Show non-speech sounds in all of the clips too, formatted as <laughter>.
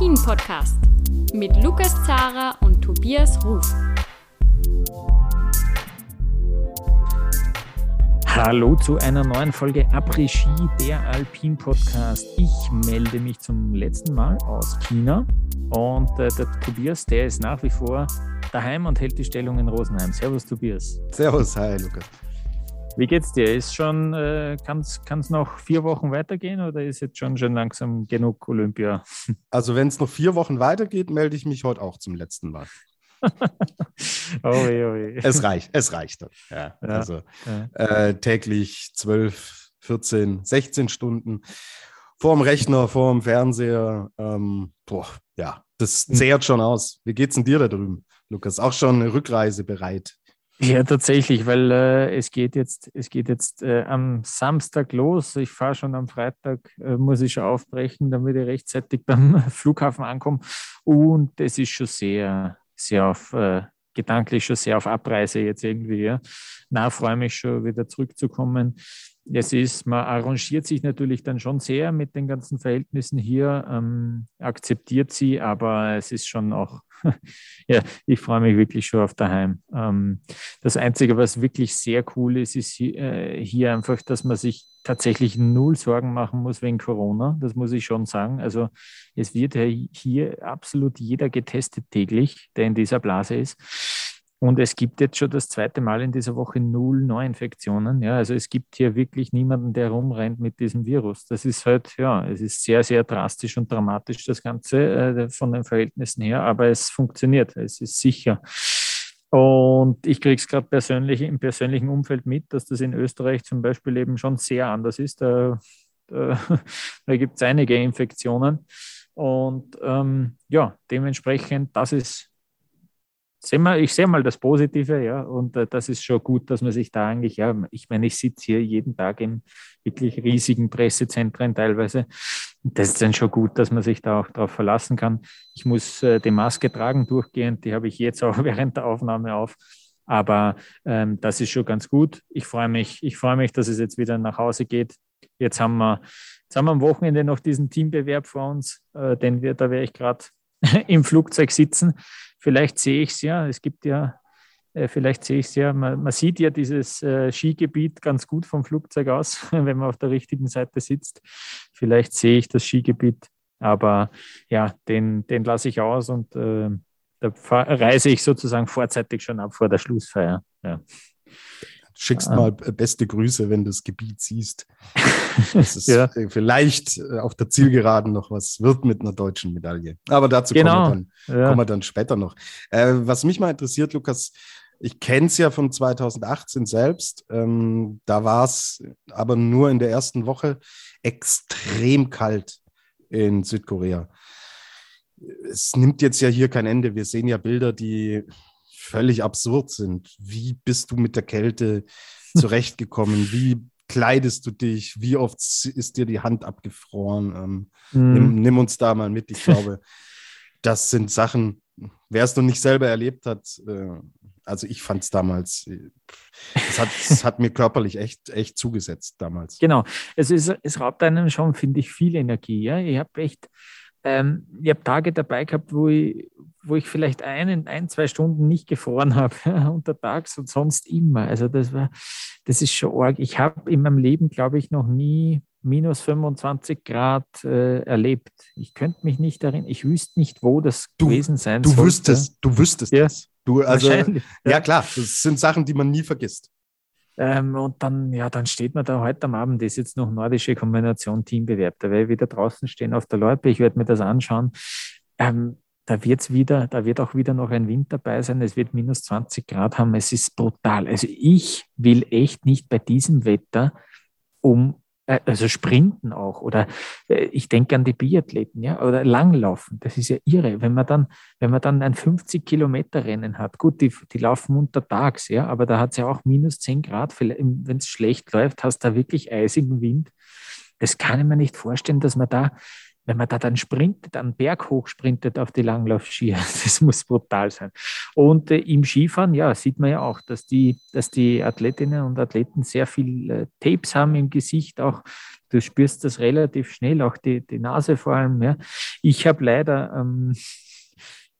Après-Ski, der Alpin-Podcast mit Lukas Zara und Tobias Ruf. Hallo zu einer neuen Folge Après-Ski, der Alpin-Podcast. Ich melde mich zum letzten Mal aus China und äh, der Tobias, der ist nach wie vor daheim und hält die Stellung in Rosenheim. Servus, Tobias. Servus, hi, Lukas. Wie geht's dir? Ist schon, äh, kann es noch vier Wochen weitergehen oder ist jetzt schon, schon langsam genug Olympia? <laughs> Also wenn es noch vier Wochen weitergeht, melde ich mich heute auch zum letzten Mal. <laughs> oh weh, oh weh. Es reicht, es reicht. Ja, ja, also ja. Äh, täglich 12, 14, 16 Stunden vorm Rechner, vorm Fernseher. Ähm, boah, ja, das hm. zehrt schon aus. Wie geht's denn dir da drüben, Lukas? Auch schon eine Rückreise bereit? Ja, tatsächlich, weil äh, es geht jetzt, es geht jetzt äh, am Samstag los. Ich fahre schon am Freitag, äh, muss ich schon aufbrechen, damit ich rechtzeitig <laughs> beim Flughafen ankomme. Und es ist schon sehr, sehr auf, äh, gedanklich schon sehr auf Abreise jetzt irgendwie. Ja. Na, freue mich schon wieder zurückzukommen es ist, man arrangiert sich natürlich dann schon sehr mit den ganzen Verhältnissen hier, ähm, akzeptiert sie, aber es ist schon auch, <laughs> ja, ich freue mich wirklich schon auf daheim. Ähm, das Einzige, was wirklich sehr cool ist, ist hier, äh, hier einfach, dass man sich tatsächlich null Sorgen machen muss wegen Corona. Das muss ich schon sagen. Also es wird hier absolut jeder getestet täglich, der in dieser Blase ist. Und es gibt jetzt schon das zweite Mal in dieser Woche null Neuinfektionen. Ja, also es gibt hier wirklich niemanden, der rumrennt mit diesem Virus. Das ist halt, ja, es ist sehr, sehr drastisch und dramatisch, das Ganze äh, von den Verhältnissen her, aber es funktioniert, es ist sicher. Und ich kriege es gerade persönlich im persönlichen Umfeld mit, dass das in Österreich zum Beispiel eben schon sehr anders ist. Da, da, <laughs> da gibt es einige Infektionen. Und ähm, ja, dementsprechend, das ist sehen wir, ich sehe mal das Positive, ja, und äh, das ist schon gut, dass man sich da eigentlich, ja, ich meine, ich sitze hier jeden Tag in wirklich riesigen Pressezentren teilweise. Das ist dann schon gut, dass man sich da auch darauf verlassen kann. Ich muss äh, die Maske tragen durchgehend, die habe ich jetzt auch <laughs> während der Aufnahme auf. Aber ähm, das ist schon ganz gut. Ich freue mich, ich freue mich, dass es jetzt wieder nach Hause geht. Jetzt haben wir, jetzt haben wir am Wochenende noch diesen Teambewerb vor uns, äh, den wir, da werde ich gerade <laughs> im Flugzeug sitzen. Vielleicht sehe ich es ja. Es gibt ja, äh, vielleicht sehe ich es ja. Man, man, sieht ja dieses äh, Skigebiet ganz gut vom Flugzeug aus, <laughs> wenn man auf der richtigen Seite sitzt. Vielleicht sehe ich das Skigebiet, aber ja, den, den lasse ich aus und äh, da reise ich sozusagen vorzeitig schon ab vor der Schlussfeier. Ja schickst ah. mal beste Grüße, wenn du das Gebiet siehst. Das <laughs> ist ja. vielleicht äh, auf der Zielgeraden noch was wird mit einer deutschen Medaille. Aber dazu genau. kommen, wir dann, ja. kommen wir dann später noch. Äh, was mich mal interessiert, Lukas, ich kenne es ja von 2018 selbst. Ähm, da war es aber nur in der ersten Woche extrem kalt in Südkorea. Es nimmt jetzt ja hier kein Ende. Wir sehen ja Bilder, die völlig absurd sind. Wie bist du mit der Kälte zurechtgekommen? Wie kleidest du dich? Wie oft ist dir die Hand abgefroren? Ähm, mm. nimm, nimm, uns da mal mit. Ich glaube, <laughs> das sind Sachen, wer es noch nicht selber erlebt hat, äh, also ich fand es damals, äh, es hat, <laughs> es hat mir körperlich echt, echt zugesetzt damals. Genau, es, ist, es raubt einem schon, finde ich, viel Energie. Ja? Ich habe echt, ähm, ich habe Tage dabei gehabt, wo ich, wo ich vielleicht ein, ein, zwei Stunden nicht gefroren <laughs> habe, untertags und sonst immer. Also das war, das ist schon arg. Ich habe in meinem Leben, glaube ich, noch nie minus 25 Grad äh, erlebt. Ich könnte mich nicht erinnern, ich wüsste nicht, wo das du, gewesen sein du sollte. Wüsstest, du wüsstest ja. das. Du, also, Wahrscheinlich. Ja. ja, klar, das sind Sachen, die man nie vergisst. Ähm, und dann, ja, dann steht man da heute am Abend, das ist jetzt noch nordische Kombination Teambewerb. Da werde ich wieder draußen stehen auf der Loipe, ich werde mir das anschauen. Ähm, da wird's wieder, da wird auch wieder noch ein Wind dabei sein. Es wird minus 20 Grad haben. Es ist brutal. Also ich will echt nicht bei diesem Wetter um also Sprinten auch oder äh, ich denke an die Biathleten, ja, oder Langlaufen. Das ist ja irre, wenn man dann, wenn man dann ein 50 Kilometer Rennen hat. Gut, die, die laufen untertags, ja, aber da hat es ja auch minus 10 Grad. Wenn es schlecht läuft, hast du da wirklich eisigen Wind. Das kann ich mir nicht vorstellen, dass man da wenn man da dann sprintet, einen Berg hoch sprintet auf die Langlaufskier, <laughs> das muss brutal sein. Und äh, im Skifahren, ja, sieht man ja auch, dass die, dass die Athletinnen und Athleten sehr viel äh, Tapes haben im Gesicht, auch du spürst das relativ schnell, auch die, die Nase vor allem. Ja. Ich habe leider ähm,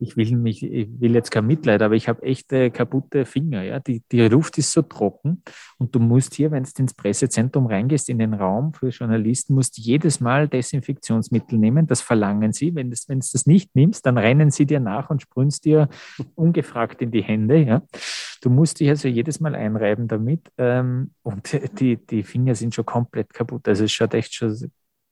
ich will mich, ich will jetzt kein Mitleid, aber ich habe echte kaputte Finger. Ja? Die, die Luft ist so trocken und du musst hier, wenn du ins Pressezentrum reingehst, in den Raum für Journalisten, musst jedes Mal Desinfektionsmittel nehmen. Das verlangen sie. Wenn, das, wenn du das nicht nimmst, dann rennen sie dir nach und sprühen dir ungefragt in die Hände. Ja? Du musst dich also jedes Mal einreiben damit ähm, und die, die Finger sind schon komplett kaputt. Also es schaut echt schon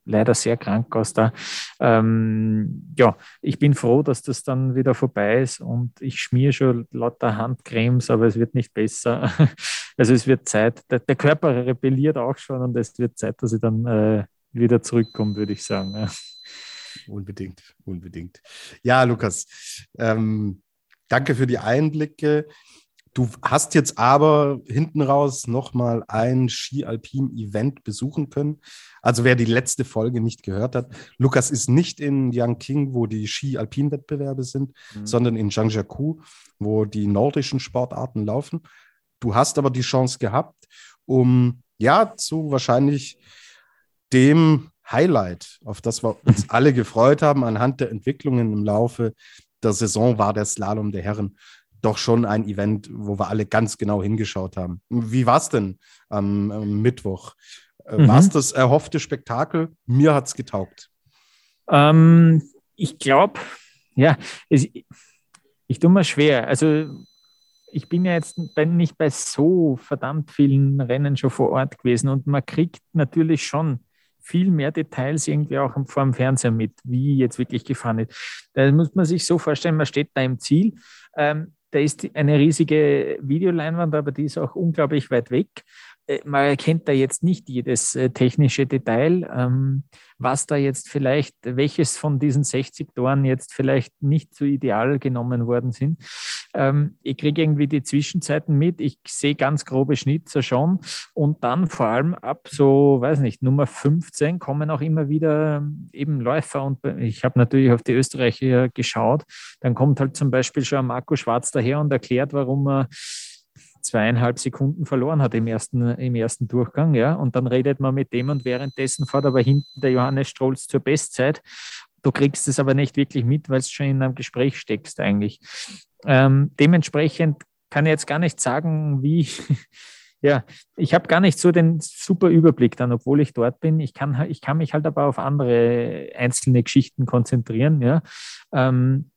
leider sehr krank aus da. Ähm, ja, ich bin froh, dass das dann wieder vorbei ist und ich schmiere schon lauter Handcremes, aber es wird nicht besser. <laughs> Also es wird Zeit, der, der Körper rebelliert auch schon und es wird Zeit, dass ich dann äh, wieder zurückkomme, würde ich sagen. Ja. Unbedingt, unbedingt. Ja, Lukas, ähm, danke für die Einblicke. Du hast jetzt aber hinten raus nochmal ein Ski-Alpin-Event besuchen können. Also wer die letzte Folge nicht gehört hat, Lukas ist nicht in Yangqing, wo die Ski-Alpin-Wettbewerbe sind, mhm. sondern in Zhangjiakou, wo die nordischen Sportarten laufen. Du hast aber die Chance gehabt, um ja zu wahrscheinlich dem Highlight, auf das wir uns <laughs> alle gefreut haben, anhand der Entwicklungen im Laufe der Saison war der Slalom der Herren doch schon ein Event, wo wir alle ganz genau hingeschaut haben. Wie war es denn am, am Mittwoch? Äh, mhm. War es das erhoffte Spektakel? Mir hat es getaugt. Ähm, ich glaube, ja, es, ich tue mir schwer. Also ich bin ja jetzt nicht bei so verdammt vielen Rennen schon vor Ort gewesen und man kriegt natürlich schon viel mehr Details irgendwie auch vor dem Fernseher mit, wie jetzt wirklich gefahren ist. Da muss man sich so vorstellen, man steht da im Ziel. Ähm, da ist eine riesige Videoleinwand, aber die ist auch unglaublich weit weg. Äh, man erkennt da jetzt nicht jedes äh, technische Detail, ähm, was da jetzt vielleicht, welches von diesen 60 Toren jetzt vielleicht nicht so ideal genommen worden sind. Ähm, ich kriege irgendwie die Zwischenzeiten mit, ich sehe ganz grobe Schnitzer schon. Und dann vor allem ab so, weiß nicht, Nummer 15 kommen auch immer wieder ähm, eben Läufer. Und ich habe natürlich auf die Österreicher geschaut, dann kommt halt zum Beispiel schon Marco Schwarz daher und erklärt, warum er zweieinhalb Sekunden verloren hat im ersten, im ersten Durchgang, ja, und dann redet man mit dem und währenddessen fährt aber hinten der Johannes Strolz zur Bestzeit. Du kriegst es aber nicht wirklich mit, weil es schon in einem Gespräch steckst eigentlich. Ähm, dementsprechend kann ich jetzt gar nicht sagen, wie, <laughs> ja, ich habe gar nicht so den super Überblick dann, obwohl ich dort bin. Ich kann, ich kann mich halt aber auf andere einzelne Geschichten konzentrieren, ja. Ähm,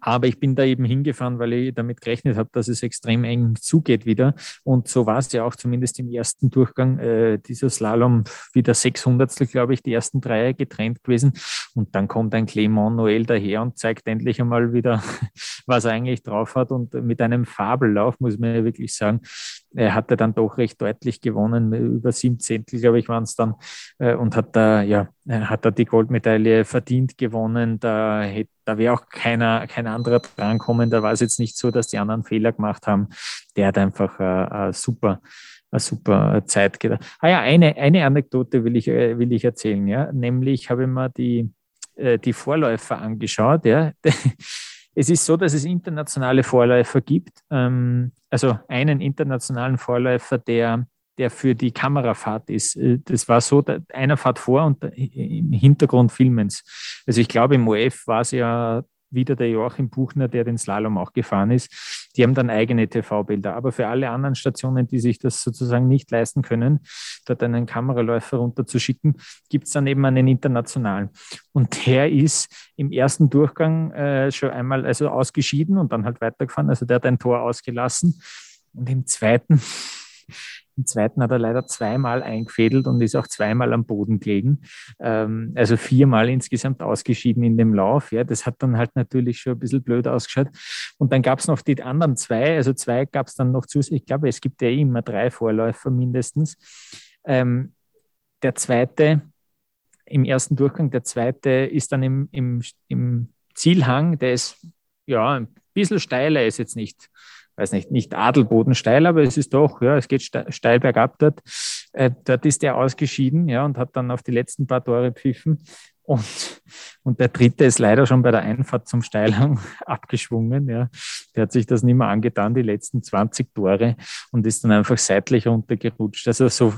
aber ich bin da eben hingefahren, weil ich damit gerechnet habe, dass es extrem eng zugeht wieder. Und so war es ja auch zumindest im ersten Durchgang äh, dieser Slalom wieder 600 glaube ich, die ersten drei getrennt gewesen. Und dann kommt ein Clement Noel daher und zeigt endlich einmal wieder, <laughs> was er eigentlich drauf hat. Und mit einem Fabellauf, muss man ja wirklich sagen, er hatte dann doch recht deutlich gewonnen, über sieben Zehntel, glaube ich, waren es dann, äh, und hat da, ja, hat da die Goldmedaille verdient gewonnen. Da, da wäre auch keiner, kein anderer drankommen. Da war es jetzt nicht so, dass die anderen Fehler gemacht haben. Der hat einfach äh, super, eine super Zeit gedacht. Ah ja, eine, eine Anekdote will ich, äh, will ich erzählen, ja. Nämlich habe ich mir die, äh, die Vorläufer angeschaut, ja. <laughs> Es ist so, dass es internationale Vorläufer gibt. Ähm, also einen internationalen Vorläufer, der der für die Kamerafahrt ist. Äh, das war so, einer fährt vor und im Hintergrund filmen Also ich glaube, im OF war es ja wieder der Joachim Buchner, der den Slalom auch gefahren ist. Die haben dann eigene TV-Bilder. Aber für alle anderen Stationen, die sich das sozusagen nicht leisten können, dort einen Kameraläufer runterzuschicken, gibt es dann eben einen internationalen. Und der ist im ersten Durchgang äh, schon einmal also ausgeschieden und dann halt weitergefahren. Also der hat ein Tor ausgelassen. Und im zweiten <laughs> im zweiten hat er leider zweimal eingefädelt und ist auch zweimal am Boden gelegen. Ähm, also viermal insgesamt ausgeschieden in dem Lauf. Ja, das hat dann halt natürlich schon ein bisschen blöd ausgeschaut. Und dann gab es noch die anderen zwei. Also zwei gab es dann noch zusätzlich. Ich glaube, es gibt ja immer drei Vorläufer mindestens. Ähm, der zweite, im ersten Durchgang, der zweite ist dann im, im, im Zielhang, der ist ja ein bisschen steiler, ist jetzt nicht weiß nicht, nicht Adelboden steil, aber es ist doch, ja, es geht steil bergab dort. Äh, dort ist er ausgeschieden, ja, und hat dann auf die letzten paar Tore pfiffen. Und, und der dritte ist leider schon bei der Einfahrt zum Steilhang <laughs> abgeschwungen. Ja. Der hat sich das nicht mehr angetan, die letzten 20 Tore, und ist dann einfach seitlich runtergerutscht. Also so,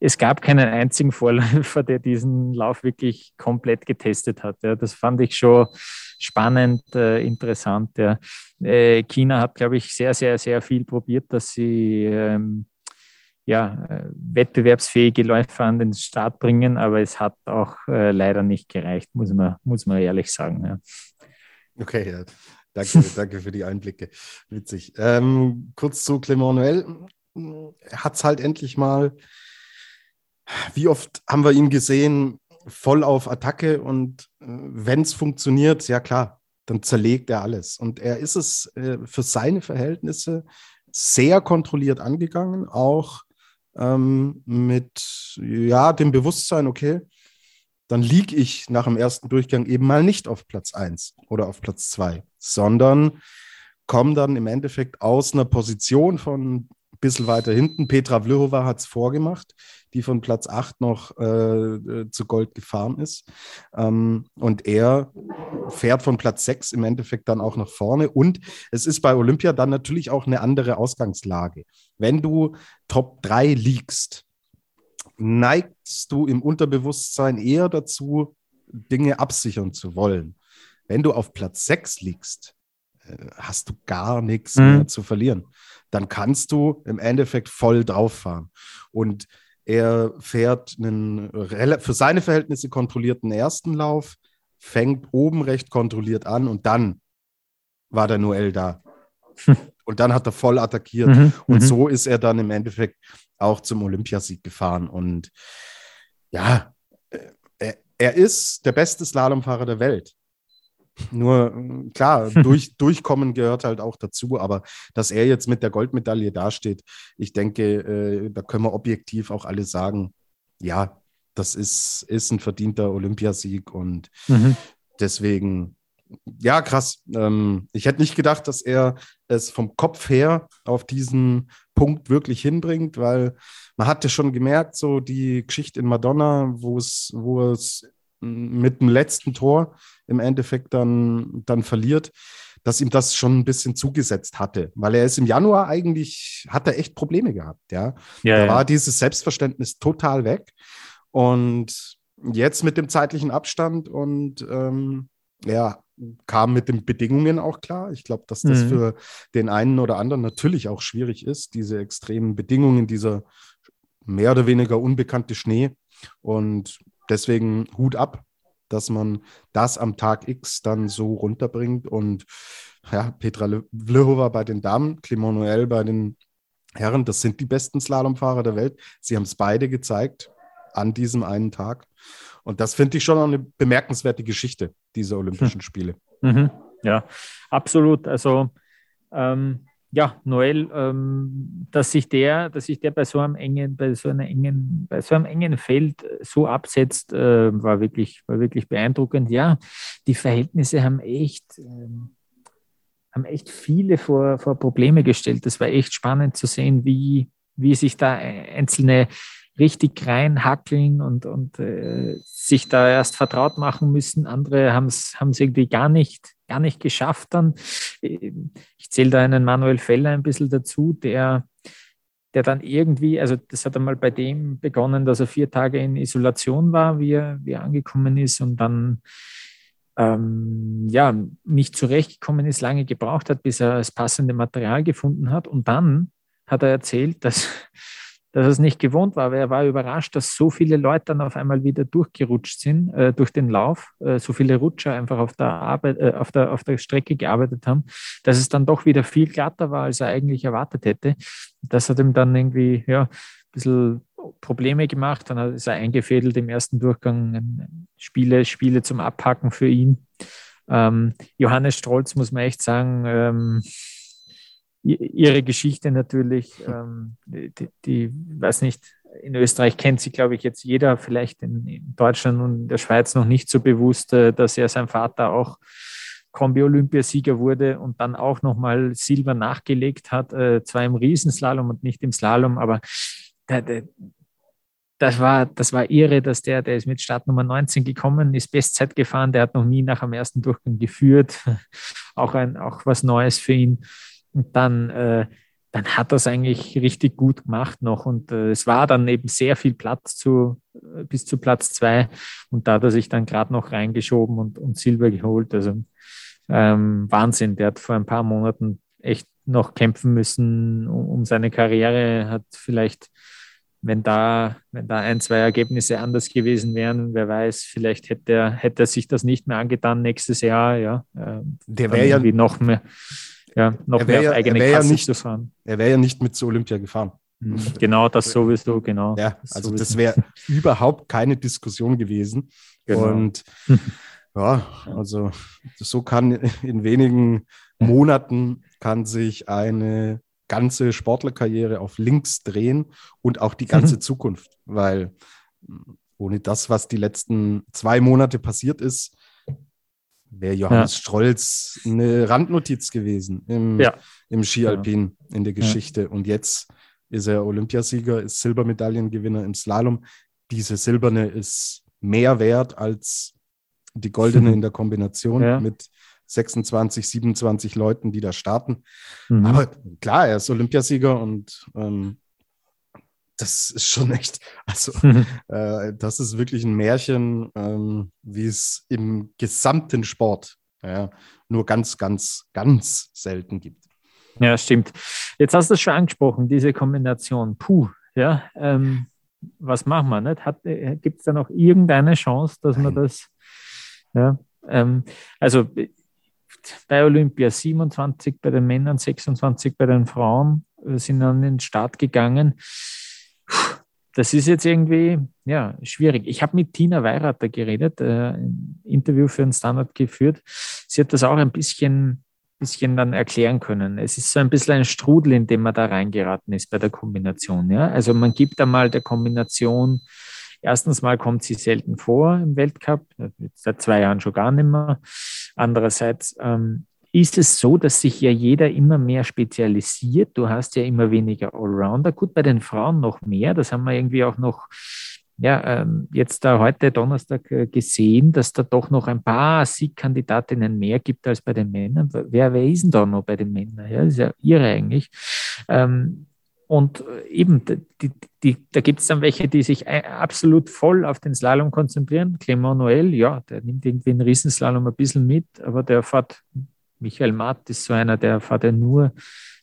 es gab keinen einzigen Vorläufer, der diesen Lauf wirklich komplett getestet hat. Ja. Das fand ich schon spannend, äh, interessant. Ja. Äh, China hat, glaube ich, sehr, sehr, sehr viel probiert, dass sie ähm, ja, äh, wettbewerbsfähige Läufer an den Start bringen, aber es hat auch äh, leider nicht gereicht, muss man, muss man ehrlich sagen. Ja. Okay, ja. danke, <laughs> danke für die Einblicke. Witzig. Ähm, kurz zu Clement Noël. Hat es halt endlich mal, wie oft haben wir ihn gesehen, voll auf Attacke und äh, wenn es funktioniert, ja klar, dann zerlegt er alles. Und er ist es äh, für seine Verhältnisse sehr kontrolliert angegangen, auch ähm, mit ja, dem Bewusstsein, okay, dann liege ich nach dem ersten Durchgang eben mal nicht auf Platz 1 oder auf Platz 2, sondern komme dann im Endeffekt aus einer Position von bisschen weiter hinten. Petra Vlhova hat es vorgemacht, die von Platz 8 noch äh, äh, zu Gold gefahren ist. Ähm, und er fährt von Platz 6 im Endeffekt dann auch nach vorne. Und es ist bei Olympia dann natürlich auch eine andere Ausgangslage. Wenn du Top 3 liegst, neigst du im Unterbewusstsein eher dazu, Dinge absichern zu wollen. Wenn du auf Platz 6 liegst, hast du gar nichts mhm. mehr zu verlieren. Dann kannst du im Endeffekt voll drauf fahren. Und er fährt einen für seine Verhältnisse kontrollierten ersten Lauf, fängt oben recht kontrolliert an und dann war der Noel da. <laughs> Und dann hat er voll attackiert. Mhm, und mhm. so ist er dann im Endeffekt auch zum Olympiasieg gefahren. Und ja, äh, er, er ist der beste Slalomfahrer der Welt. Nur klar, <laughs> durch, durchkommen gehört halt auch dazu, aber dass er jetzt mit der Goldmedaille dasteht, ich denke, äh, da können wir objektiv auch alle sagen, ja, das ist, ist ein verdienter Olympiasieg und mhm. deswegen, ja, krass. Ähm, ich hätte nicht gedacht, dass er es vom Kopf her auf diesen Punkt wirklich hinbringt, weil man hatte schon gemerkt, so die Geschichte in Madonna, wo es, wo es mit dem letzten Tor im Endeffekt dann, dann verliert, dass ihm das schon ein bisschen zugesetzt hatte, weil er ist im Januar eigentlich, hat er echt Probleme gehabt, ja. ja da ja. war dieses Selbstverständnis total weg und jetzt mit dem zeitlichen Abstand und ähm, ja, kam mit den Bedingungen auch klar. Ich glaube, dass das mhm. für den einen oder anderen natürlich auch schwierig ist, diese extremen Bedingungen, dieser mehr oder weniger unbekannte Schnee. Und deswegen Hut ab, dass man das am Tag X dann so runterbringt. Und ja, Petra Vlhova bei den Damen, Clement Noël bei den Herren, das sind die besten Slalomfahrer der Welt. Sie haben es beide gezeigt an diesem einen Tag. Und das finde ich schon eine bemerkenswerte Geschichte dieser Olympischen hm. Spiele. Mhm. Ja, absolut. Also ähm, ja, Noel, ähm, dass sich der, dass sich der bei so einem engen, bei so einer engen, bei so einem engen Feld so absetzt, äh, war wirklich, war wirklich beeindruckend. Ja, die Verhältnisse haben echt, ähm, haben echt viele vor, vor Probleme gestellt. Das war echt spannend zu sehen, wie, wie sich da einzelne richtig reinhackeln und, und äh, sich da erst vertraut machen müssen. Andere haben es irgendwie gar nicht, gar nicht geschafft dann. Ich zähle da einen Manuel Feller ein bisschen dazu, der, der dann irgendwie, also das hat einmal bei dem begonnen, dass er vier Tage in Isolation war, wie er, wie er angekommen ist und dann ähm, ja, nicht zurechtgekommen ist, lange gebraucht hat, bis er das passende Material gefunden hat. Und dann hat er erzählt, dass dass er es nicht gewohnt war, weil er war überrascht, dass so viele Leute dann auf einmal wieder durchgerutscht sind äh, durch den Lauf, äh, so viele Rutscher einfach auf der Arbeit, äh, auf der, auf der Strecke gearbeitet haben, dass es dann doch wieder viel glatter war, als er eigentlich erwartet hätte. Das hat ihm dann irgendwie, ja, ein bisschen Probleme gemacht. Dann ist er eingefädelt im ersten Durchgang Spiele, Spiele zum Abhacken für ihn. Ähm, Johannes Strolz muss man echt sagen, ähm, ihre Geschichte natürlich, ähm, die, die, weiß nicht, in Österreich kennt sie, glaube ich, jetzt jeder, vielleicht in, in, Deutschland und in der Schweiz noch nicht so bewusst, äh, dass er sein Vater auch Kombi-Olympiasieger wurde und dann auch nochmal Silber nachgelegt hat, äh, zwar im Riesenslalom und nicht im Slalom, aber der, der, das war, das war irre, dass der, der ist mit Startnummer 19 gekommen, ist Bestzeit gefahren, der hat noch nie nach dem ersten Durchgang geführt. <laughs> auch, ein, auch was Neues für ihn. Und dann, äh, dann hat er es eigentlich richtig gut gemacht noch. Und äh, es war dann eben sehr viel Platz zu, äh, bis zu Platz zwei. Und da hat er sich dann gerade noch reingeschoben und, und Silber geholt. Also ähm, Wahnsinn. Der hat vor ein paar Monaten echt noch kämpfen müssen um, um seine Karriere, hat vielleicht wenn da, wenn da ein, zwei Ergebnisse anders gewesen wären, wer weiß, vielleicht hätte er, hätte er sich das nicht mehr angetan nächstes Jahr, ja. Ähm, der wäre ja noch mehr, ja, noch mehr ja, auf eigene Kasse ja nicht, zu fahren. Er wäre ja nicht mit zur Olympia gefahren. Mhm. Genau, das sowieso, genau. Ja, also das wäre <laughs> überhaupt keine Diskussion gewesen. Genau. Und <laughs> ja, also so kann in wenigen Monaten kann sich eine ganze Sportlerkarriere auf links drehen und auch die ganze mhm. <laughs> Zukunft, weil ohne das, was die letzten zwei Monate passiert ist, wäre Johannes ja. Strolz eine Randnotiz gewesen im, ja. im Skialpin ja. in der Geschichte. Und jetzt ist er Olympiasieger, ist Silbermedaillengewinner im Slalom. Diese silberne ist mehr wert als die goldene in der Kombination <laughs> mit 26, 27 Leuten, die da starten. Mhm. Aber klar, er ist Olympiasieger und ähm, das ist schon echt, also mhm. <laughs> äh, das ist wirklich ein Märchen, ähm, wie es im gesamten Sport ja, nur ganz, ganz, ganz selten gibt. Ja, stimmt. Jetzt hast du es schon angesprochen, diese Kombination. Puh, ja, ähm, was machen wir? Nicht? Äh, Gibt es da noch irgendeine Chance, dass Nein. man das, ja, ähm, also bei Olympia 27 bei den Männern, 26 bei den Frauen, äh, sind an den Start gegangen. Das ist jetzt irgendwie ja, schwierig. Ich habe mit Tina Weirater geredet, äh, ein Interview für den Standard geführt. Sie hat das auch ein bisschen, bisschen dann erklären können. Es ist so ein bisschen ein Strudel, in dem man da reingeraten ist bei der Kombination. Ja? Also man gibt einmal der Kombination Erstens mal kommt sie selten vor im Weltcup, seit zwei Jahren schon gar nicht mehr. Andererseits ähm, ist es so, dass sich ja jeder immer mehr spezialisiert. Du hast ja immer weniger Allrounder. Gut, bei den Frauen noch mehr. Das haben wir irgendwie auch noch ja, ähm, jetzt da heute Donnerstag äh, gesehen, dass da doch noch ein paar Siegkandidatinnen mehr gibt als bei den Männern. Wer, wer ist denn da noch bei den Männern? Ja, das ist ja irre eigentlich. Ähm, und äh, eben, die, die, da gibt es dann welche, die sich absolut voll auf den Slalom konzentrieren. Clement Noël, ja, der nimmt irgendwie den Riesenslalom ein bisschen mit, aber der fährt, Michael Matt ist so einer, der fährt ja nur,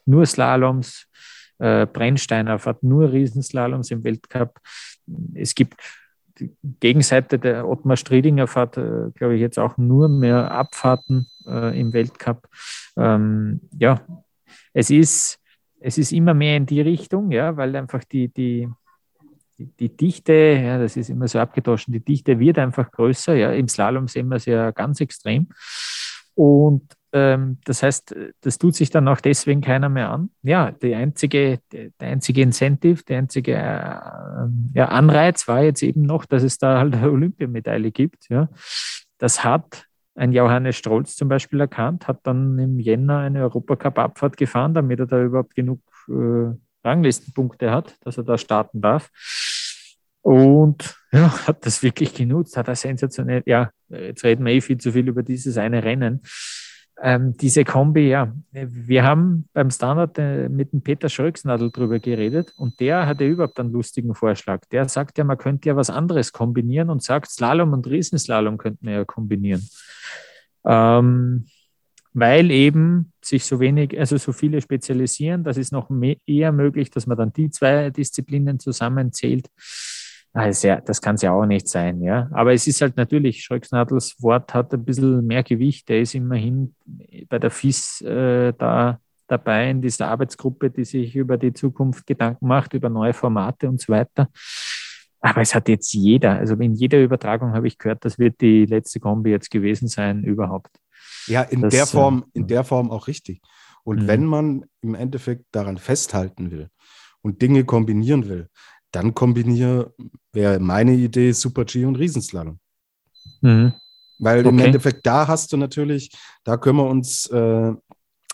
nur Slaloms. Äh, Brennsteiner fährt nur Riesenslaloms im Weltcup. Es gibt die Gegenseite, der Ottmar Striedinger fährt, äh, glaube ich, jetzt auch nur mehr Abfahrten äh, im Weltcup. Ähm, ja, es ist, es ist immer mehr in die Richtung, ja, weil einfach die, die, die, Dichte, ja, das ist immer so abgedroschen, die Dichte wird einfach größer. Ja. Im Slalom sehen wir es ja ganz extrem. Und ähm, das heißt, das tut sich dann auch deswegen keiner mehr an. Ja, die einzige, der einzige Incentive, der einzige äh, ja, Anreiz war jetzt eben noch, dass es da halt eine Olympiamedaille gibt. Ja. Das hat ein Johannes Strolz zum Beispiel erkannt, hat dann im Jänner eine Europacup-Abfahrt gefahren, damit er da überhaupt genug äh, Ranglistenpunkte hat, dass er da starten darf. Und ja, hat das wirklich genutzt, hat er sensationell, ja, jetzt reden wir eh viel zu viel über dieses eine Rennen, ähm, diese Kombi, ja, wir haben beim Standard äh, mit dem Peter Schröcksnadel drüber geredet und der hatte überhaupt einen lustigen Vorschlag. Der sagt ja, man könnte ja was anderes kombinieren und sagt, Slalom und Riesenslalom könnten wir ja kombinieren. Ähm, weil eben sich so wenig, also so viele spezialisieren, das ist noch mehr, eher möglich, dass man dann die zwei Disziplinen zusammenzählt. Also ja, das kann es ja auch nicht sein, ja. Aber es ist halt natürlich, Schröcksnadels Wort hat ein bisschen mehr Gewicht. Der ist immerhin bei der FIS äh, da dabei in dieser Arbeitsgruppe, die sich über die Zukunft Gedanken macht, über neue Formate und so weiter. Aber es hat jetzt jeder, also in jeder Übertragung habe ich gehört, das wird die letzte Kombi jetzt gewesen sein überhaupt. Ja, in das, der Form, äh, in der Form auch richtig. Und mhm. wenn man im Endeffekt daran festhalten will und Dinge kombinieren will, dann kombiniere, wäre meine Idee, Super G und Riesenslalom. Mhm. Weil okay. im Endeffekt, da hast du natürlich, da können wir uns, äh,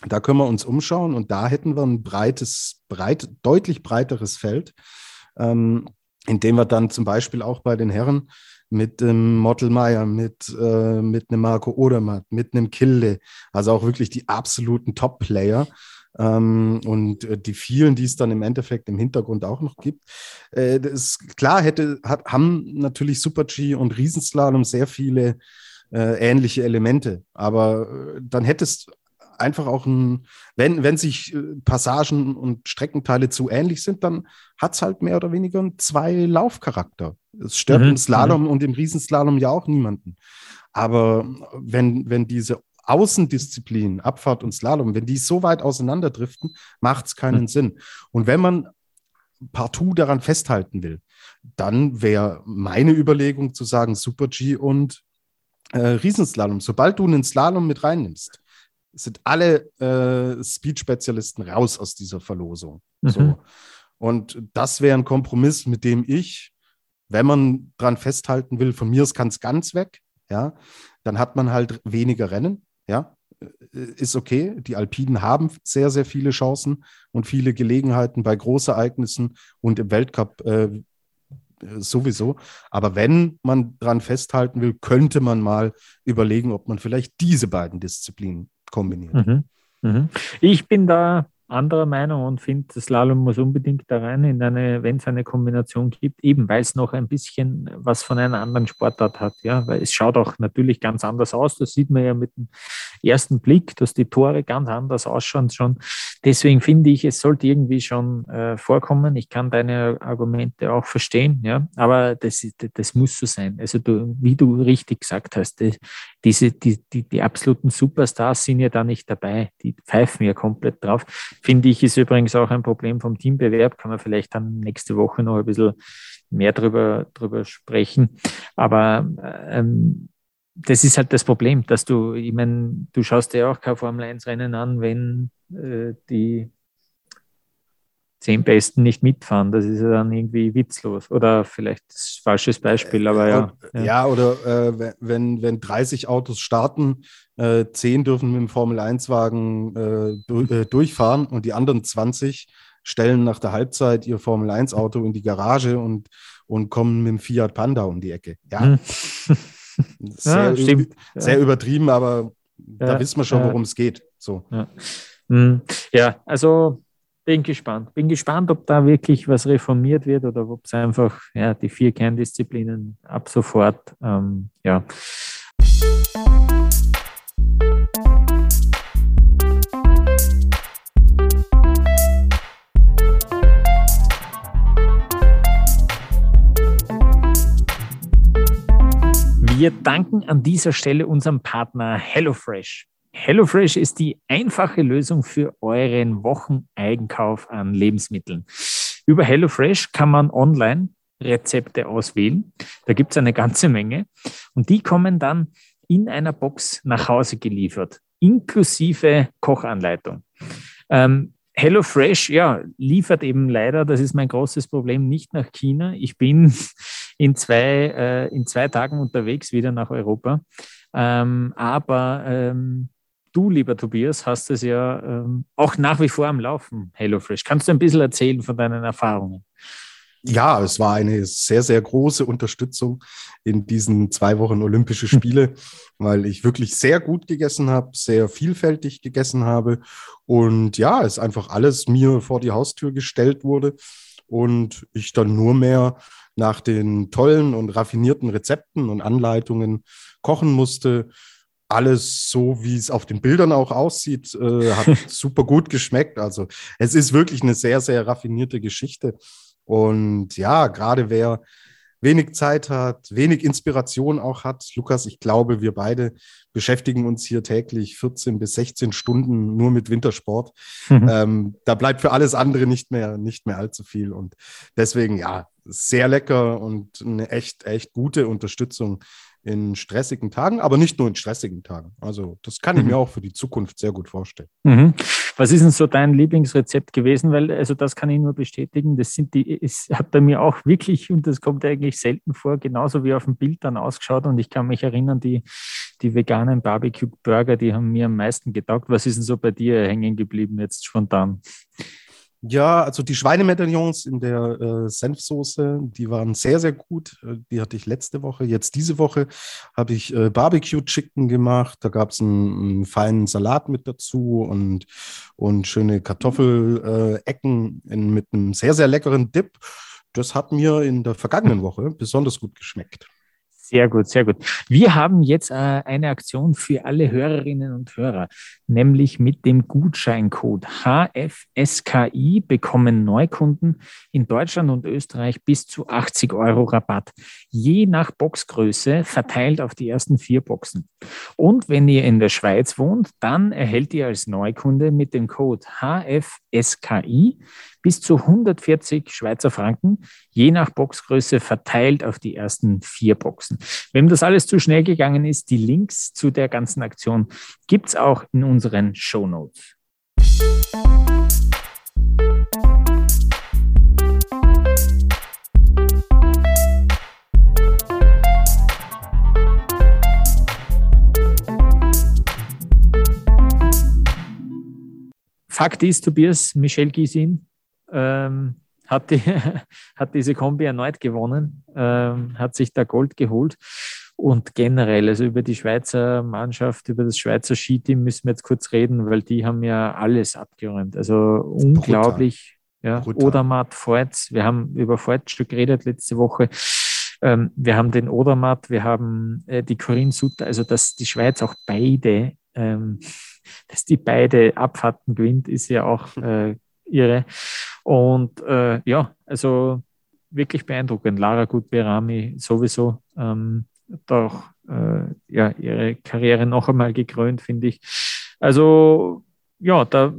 da können wir uns umschauen und da hätten wir ein breites, breit, deutlich breiteres Feld. Ähm, indem wir dann zum Beispiel auch bei den Herren mit dem Mottelmeier, mit, äh, mit einem Marco Odermatt, mit einem Kilde, also auch wirklich die absoluten Top-Player, ähm, und äh, die vielen, die es dann im Endeffekt im Hintergrund auch noch gibt. Äh, das klar hätte, hat, haben natürlich Super G und Riesenslalom sehr viele äh, ähnliche Elemente, aber äh, dann hätte es einfach auch ein, wenn, wenn sich äh, Passagen und Streckenteile zu ähnlich sind, dann hat es halt mehr oder weniger einen Zwei-Laufcharakter. Es stört mhm. im Slalom mhm. und im Riesenslalom ja auch niemanden. Aber wenn, wenn diese Außendisziplin, Abfahrt und Slalom, wenn die so weit auseinanderdriften, macht es keinen mhm. Sinn. Und wenn man partout daran festhalten will, dann wäre meine Überlegung zu sagen, Super G und äh, Riesenslalom. Sobald du einen Slalom mit reinnimmst, sind alle äh, Speed-Spezialisten raus aus dieser Verlosung. Mhm. So. Und das wäre ein Kompromiss, mit dem ich, wenn man dran festhalten will, von mir kann es ganz weg, ja, dann hat man halt weniger Rennen, ja, äh, ist okay. Die Alpinen haben sehr, sehr viele Chancen und viele Gelegenheiten bei Großereignissen und im Weltcup äh, sowieso. Aber wenn man dran festhalten will, könnte man mal überlegen, ob man vielleicht diese beiden Disziplinen kombiniert. Mhm. Mhm. Ich bin da anderer Meinung und finde, das Slalom muss unbedingt da rein, in eine, wenn es eine Kombination gibt, eben weil es noch ein bisschen was von einer anderen Sportart hat. Ja, weil es schaut auch natürlich ganz anders aus. Das sieht man ja mit dem ersten Blick, dass die Tore ganz anders ausschauen schon. Deswegen finde ich, es sollte irgendwie schon äh, vorkommen. Ich kann deine Argumente auch verstehen, ja, aber das, das muss so sein. Also du, wie du richtig gesagt hast, die, diese, die, die, die absoluten Superstars sind ja da nicht dabei. Die pfeifen ja komplett drauf. Finde ich, ist übrigens auch ein Problem vom Teambewerb. Kann man vielleicht dann nächste Woche noch ein bisschen mehr drüber, drüber sprechen. Aber ähm, das ist halt das Problem, dass du, ich meine, du schaust dir auch kein Formel 1 Rennen an, wenn äh, die zehn Besten nicht mitfahren. Das ist ja dann irgendwie witzlos. Oder vielleicht das falsches Beispiel, aber ja. Ja, ja oder äh, wenn, wenn 30 Autos starten, äh, 10 dürfen mit dem Formel-1-Wagen äh, äh, durchfahren und die anderen 20 stellen nach der Halbzeit ihr Formel-1-Auto in die Garage und, und kommen mit dem Fiat Panda um die Ecke. Ja. Hm. <laughs> sehr, ja, sehr übertrieben, aber da wissen wir schon, worum es geht. So. Ja. Hm. ja, also bin gespannt. Bin gespannt, ob da wirklich was reformiert wird oder ob es einfach ja, die vier Kerndisziplinen ab sofort, ähm, ja. Wir danken an dieser Stelle unserem Partner HelloFresh. HelloFresh ist die einfache Lösung für euren Wocheneigenkauf an Lebensmitteln. Über HelloFresh kann man online Rezepte auswählen. Da gibt es eine ganze Menge. Und die kommen dann in einer Box nach Hause geliefert, inklusive Kochanleitung. Ähm, HelloFresh, ja, liefert eben leider, das ist mein großes Problem, nicht nach China. Ich bin <laughs> in zwei, äh, in zwei Tagen unterwegs wieder nach Europa. Ähm, aber ähm, du, lieber Tobias, hast es ja ähm, auch nach wie vor am Laufen, HelloFresh. Kannst du ein bisschen erzählen von deinen Erfahrungen? Ja, es war eine sehr, sehr große Unterstützung in diesen zwei Wochen Olympische <laughs> Spiele, weil ich wirklich sehr gut gegessen habe, sehr vielfältig gegessen habe und ja, es einfach alles mir vor die Haustür gestellt wurde und ich dann nur mehr nach den tollen und raffinierten Rezepten und Anleitungen kochen musste alles so, wie es auf den Bildern auch aussieht, äh, hat <laughs> super gut geschmeckt. Also es ist wirklich eine sehr, sehr raffinierte Geschichte. Und ja, gerade wer wenig Zeit hat, wenig Inspiration auch hat, Lukas, ich glaube, wir beide beschäftigen uns hier täglich 14 bis 16 Stunden nur mit Wintersport. Mhm. Ähm, da bleibt für alles andere nicht mehr, nicht mehr allzu viel. Und deswegen, ja, sehr lecker und eine echt, echt gute Unterstützung in stressigen Tagen, aber nicht nur in stressigen Tagen. Also das kann ich mhm. mir auch für die Zukunft sehr gut vorstellen. Mhm. Was ist denn so dein Lieblingsrezept gewesen? Weil, also das kann ich nur bestätigen. Das sind die, es hat bei mir auch <laughs> wirklich, und das kommt eigentlich selten vor, genauso wie auf dem Bild dann ausgeschaut. Und ich kann mich erinnern, die, die veganen Barbecue-Burger, die haben mir am meisten getaugt. Was ist denn so bei dir hängen geblieben jetzt spontan? Ja, also die Schweinemedaillons in der äh, Senfsoße, die waren sehr, sehr gut. Äh, die hatte ich letzte Woche. Jetzt diese Woche habe ich äh, Barbecue Chicken gemacht. Da gab es einen, einen, feinen Salat mit dazu und, und schöne Kartoffelecken äh, mit einem sehr, sehr leckeren Dip. Das hat mir in der vergangenen Woche besonders gut geschmeckt. Sehr gut, sehr gut. Wir haben jetzt äh, eine Aktion für alle Hörerinnen und Hörer, nämlich mit dem Gutscheincode HFSKI bekommen Neukunden in Deutschland und Österreich bis zu 80 Euro Rabatt, je nach Boxgröße verteilt auf die ersten vier Boxen. Und wenn ihr in der Schweiz wohnt, dann erhält ihr als Neukunde mit dem Code HFSKI bis zu 140 Schweizer Franken, je nach Boxgröße verteilt auf die ersten vier Boxen. Wenn das alles zu schnell gegangen ist, die Links zu der ganzen Aktion gibt es auch in unseren Show Notes. Fakt ist, Tobias, Michel Gisin ähm, hat, die, <laughs> hat diese Kombi erneut gewonnen, ähm, hat sich da Gold geholt. Und generell, also über die Schweizer Mannschaft, über das Schweizer Skiteam müssen wir jetzt kurz reden, weil die haben ja alles abgeräumt. Also unglaublich. Ja, Brutal. Odermatt, Forz. Wir haben über Forz schon geredet letzte Woche. Ähm, wir haben den Odermatt, wir haben äh, die Corinne Sutter, also dass die Schweiz auch beide, ähm, <laughs> dass die beide Abfahrten gewinnt, ist ja auch äh, irre. Und äh, ja, also wirklich beeindruckend. Lara Gutberami sowieso ähm, doch äh, ja, ihre Karriere noch einmal gekrönt, finde ich. Also ja, da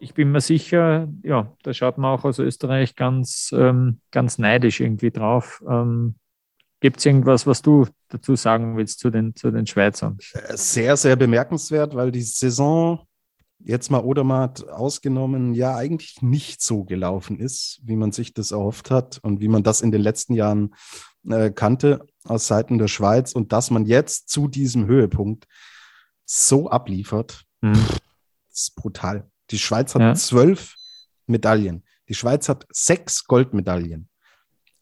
ich bin mir sicher, ja, da schaut man auch aus Österreich ganz, ähm, ganz neidisch irgendwie drauf. Ähm, Gibt es irgendwas, was du dazu sagen willst zu den, zu den Schweizern? Sehr, sehr bemerkenswert, weil die Saison jetzt mal Odermatt ausgenommen, ja eigentlich nicht so gelaufen ist, wie man sich das erhofft hat und wie man das in den letzten Jahren äh, kannte aus Seiten der Schweiz und dass man jetzt zu diesem Höhepunkt so abliefert, mhm. ist brutal. Die Schweiz hat ja. zwölf Medaillen. Die Schweiz hat sechs Goldmedaillen.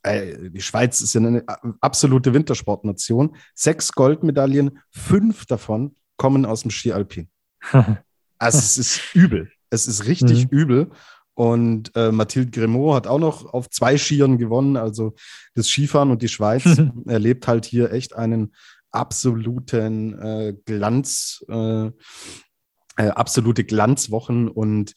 Äh, die Schweiz ist ja eine absolute Wintersportnation. Sechs Goldmedaillen, fünf davon kommen aus dem Ski Alpin. <laughs> Also es ist übel. Es ist richtig mhm. übel. Und äh, Mathilde Grimaud hat auch noch auf zwei Skiern gewonnen, also das Skifahren und die Schweiz <laughs> erlebt halt hier echt einen absoluten äh, Glanz, äh, äh, absolute Glanzwochen und